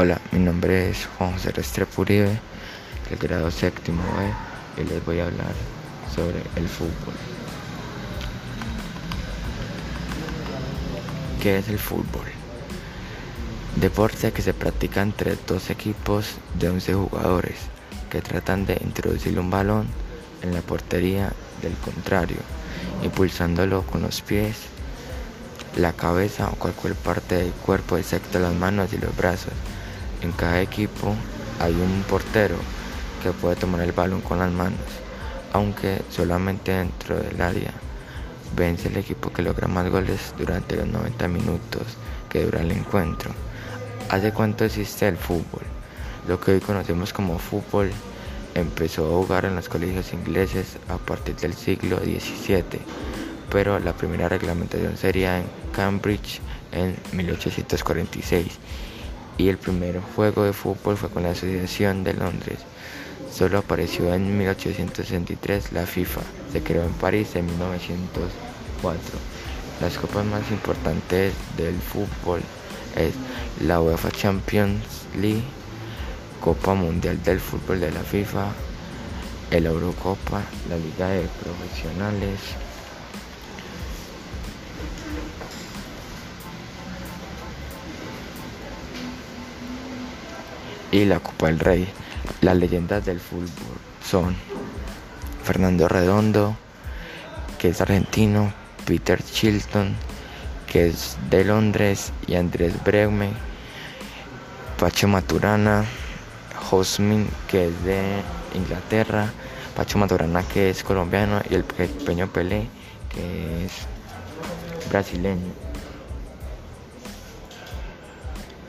Hola, mi nombre es Juan José Restrepo Uribe, del grado séptimo B, y les voy a hablar sobre el fútbol. ¿Qué es el fútbol? Deporte que se practica entre dos equipos de 11 jugadores que tratan de introducir un balón en la portería del contrario, impulsándolo con los pies, la cabeza o cualquier parte del cuerpo excepto las manos y los brazos. En cada equipo hay un portero que puede tomar el balón con las manos, aunque solamente dentro del área. Vence el equipo que logra más goles durante los 90 minutos que dura el encuentro. ¿Hace cuánto existe el fútbol? Lo que hoy conocemos como fútbol empezó a jugar en los colegios ingleses a partir del siglo XVII, pero la primera reglamentación sería en Cambridge en 1846 y el primer juego de fútbol fue con la Asociación de Londres. Solo apareció en 1863 la FIFA, se creó en París en 1904. Las copas más importantes del fútbol es la UEFA Champions League, Copa Mundial del Fútbol de la FIFA, el Eurocopa, la Liga de Profesionales, y la Copa del Rey. Las leyendas del fútbol son Fernando Redondo, que es argentino, Peter Chilton, que es de Londres, y Andrés Breume, Pacho Maturana, Josmin, que es de Inglaterra, Pacho Maturana, que es colombiano, y el pequeño Pelé, que es brasileño.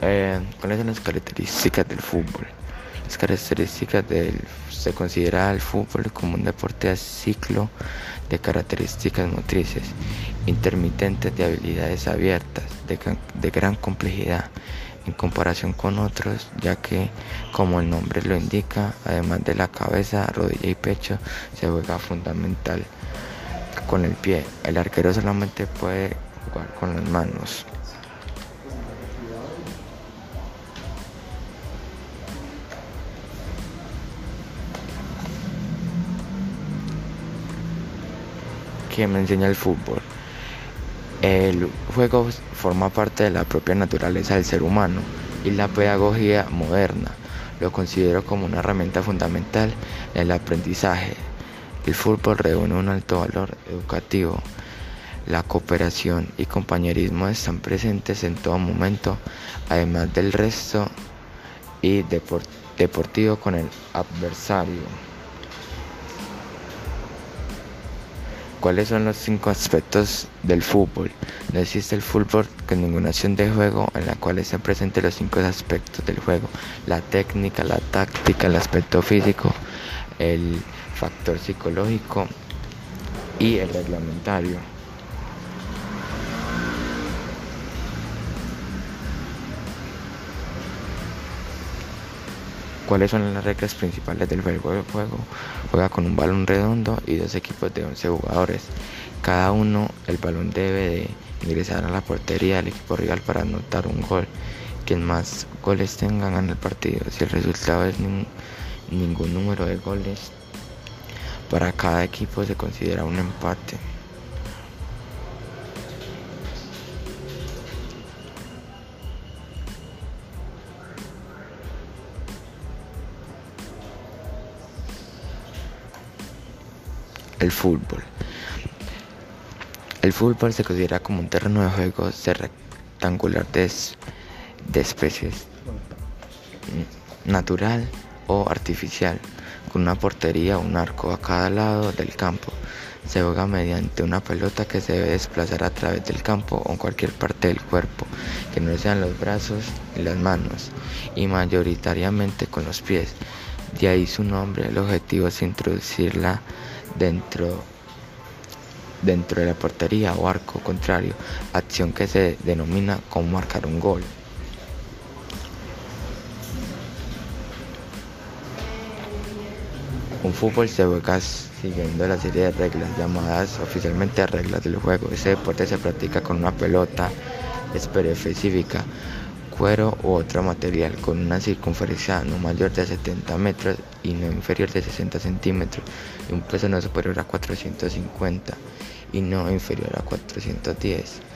Eh, ¿Cuáles son las características del fútbol? Las características del se considera el fútbol como un deporte a ciclo de características motrices, intermitentes de habilidades abiertas, de, de gran complejidad en comparación con otros, ya que, como el nombre lo indica, además de la cabeza, rodilla y pecho, se juega fundamental con el pie. El arquero solamente puede jugar con las manos. Me enseña el fútbol. El juego forma parte de la propia naturaleza del ser humano y la pedagogía moderna lo considero como una herramienta fundamental en el aprendizaje. El fútbol reúne un alto valor educativo. La cooperación y compañerismo están presentes en todo momento, además del resto y deportivo con el adversario. ¿Cuáles son los cinco aspectos del fútbol? No existe el fútbol con ninguna acción de juego en la cual estén presentes los cinco aspectos del juego. La técnica, la táctica, el aspecto físico, el factor psicológico y el reglamentario. ¿Cuáles son las reglas principales del juego? El juego juega con un balón redondo y dos equipos de 11 jugadores. Cada uno el balón debe de ingresar a la portería del equipo rival para anotar un gol. Quien más goles tenga gana el partido. Si el resultado es ningún número de goles, para cada equipo se considera un empate. El fútbol. El fútbol se considera como un terreno de juego rectangular de, especies natural o artificial, con una portería o un arco a cada lado del campo. Se juega mediante una pelota que se debe desplazar a través del campo o en cualquier parte del cuerpo, que no sean los brazos y las manos, y mayoritariamente con los pies. De ahí su nombre, el objetivo es introducirla dentro, dentro de la portería o arco contrario, acción que se denomina como marcar un gol. Un fútbol se juega siguiendo la serie de reglas llamadas oficialmente reglas del juego. Ese deporte se practica con una pelota específica cuero u otro material con una circunferencia no mayor de 70 metros y no inferior de 60 centímetros y un peso no superior a 450 y no inferior a 410